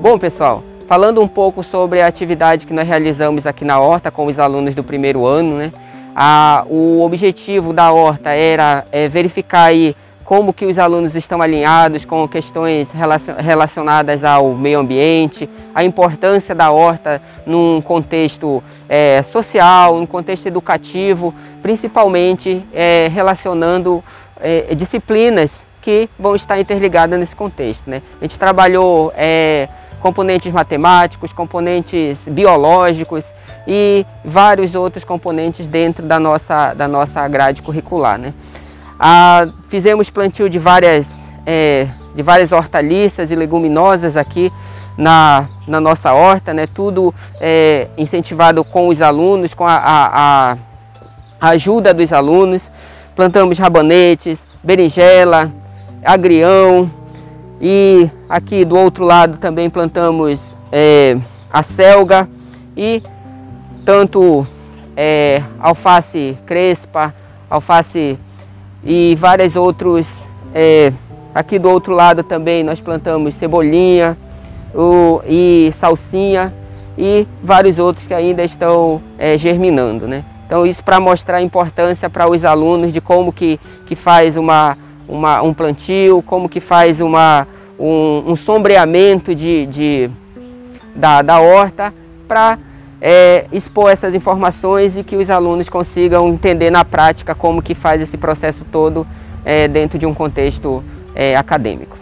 Bom pessoal, falando um pouco sobre a atividade que nós realizamos aqui na Horta com os alunos do primeiro ano, né? A, o objetivo da Horta era é, verificar aí como que os alunos estão alinhados com questões relacionadas ao meio ambiente, a importância da horta num contexto é, social, num contexto educativo, principalmente é, relacionando é, disciplinas que vão estar interligadas nesse contexto. Né? A gente trabalhou é, componentes matemáticos, componentes biológicos e vários outros componentes dentro da nossa, da nossa grade curricular. Né? Ah, fizemos plantio de várias, é, de várias hortaliças e leguminosas aqui na, na nossa horta, né? tudo é, incentivado com os alunos, com a, a, a ajuda dos alunos. Plantamos rabanetes, berinjela, agrião e aqui do outro lado também plantamos é, a selga e tanto é, alface crespa, alface e vários outros. É, aqui do outro lado também nós plantamos cebolinha o, e salsinha e vários outros que ainda estão é, germinando. Né? Então isso para mostrar a importância para os alunos de como que, que faz uma, uma, um plantio, como que faz uma, um, um sombreamento de, de, da, da horta para é, expor essas informações e que os alunos consigam entender na prática como que faz esse processo todo é, dentro de um contexto é, acadêmico.